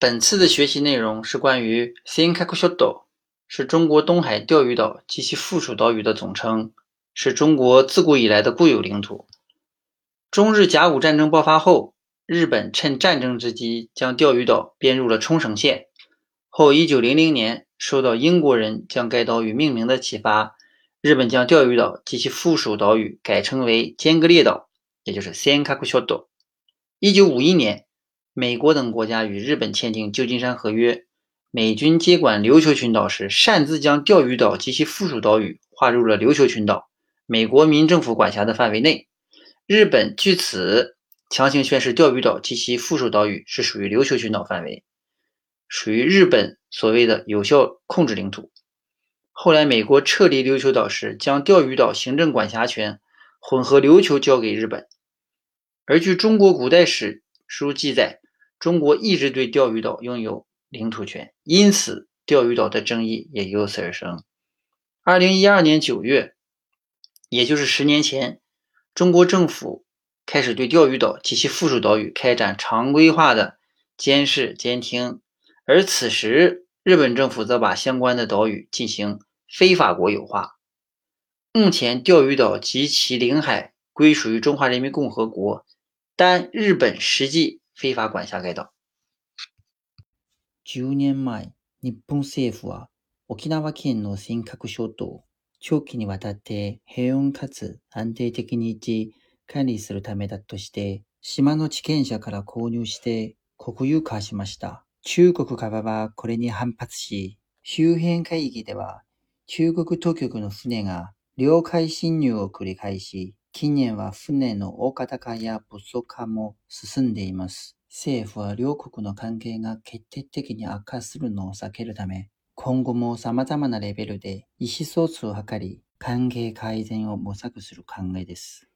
本次的学习内容是关于 “Senkaku Shoto”，是中国东海钓鱼岛及其附属岛屿的总称，是中国自古以来的固有领土。中日甲午战争爆发后，日本趁战争之机将钓鱼岛编入了冲绳县。后，一九零零年受到英国人将该岛屿命名的启发，日本将钓鱼岛及其附属岛屿改称为“尖阁列岛”，也就是 “Senkaku Shoto”。一九五一年。美国等国家与日本签订《旧金山合约》，美军接管琉球群岛时，擅自将钓鱼岛及其附属岛屿划入了琉球群岛、美国民政府管辖的范围内。日本据此强行宣示钓鱼岛及其附属岛屿是属于琉球群岛范围，属于日本所谓的有效控制领土。后来，美国撤离琉球岛时，将钓鱼岛行政管辖权混合琉球交给日本，而据中国古代史书记载。中国一直对钓鱼岛拥有领土权，因此钓鱼岛的争议也由此而生。二零一二年九月，也就是十年前，中国政府开始对钓鱼岛及其附属岛屿开展常规化的监视监听，而此时日本政府则把相关的岛屿进行非法国有化。目前，钓鱼岛及其领海归属于中华人民共和国，但日本实际。非法管辖外だ。10年前、日本政府は沖縄県の尖閣諸島を長期にわたって平穏かつ安定的に維持、管理するためだとして、島の地権者から購入して国有化しました。中国側はこれに反発し、周辺海域では中国当局の船が領海侵入を繰り返し、近年は船の大型化や物素化も進んでいます。政府は両国の関係が決定的に悪化するのを避けるため、今後も様々なレベルで意思疎通を図り、関係改善を模索する考えです。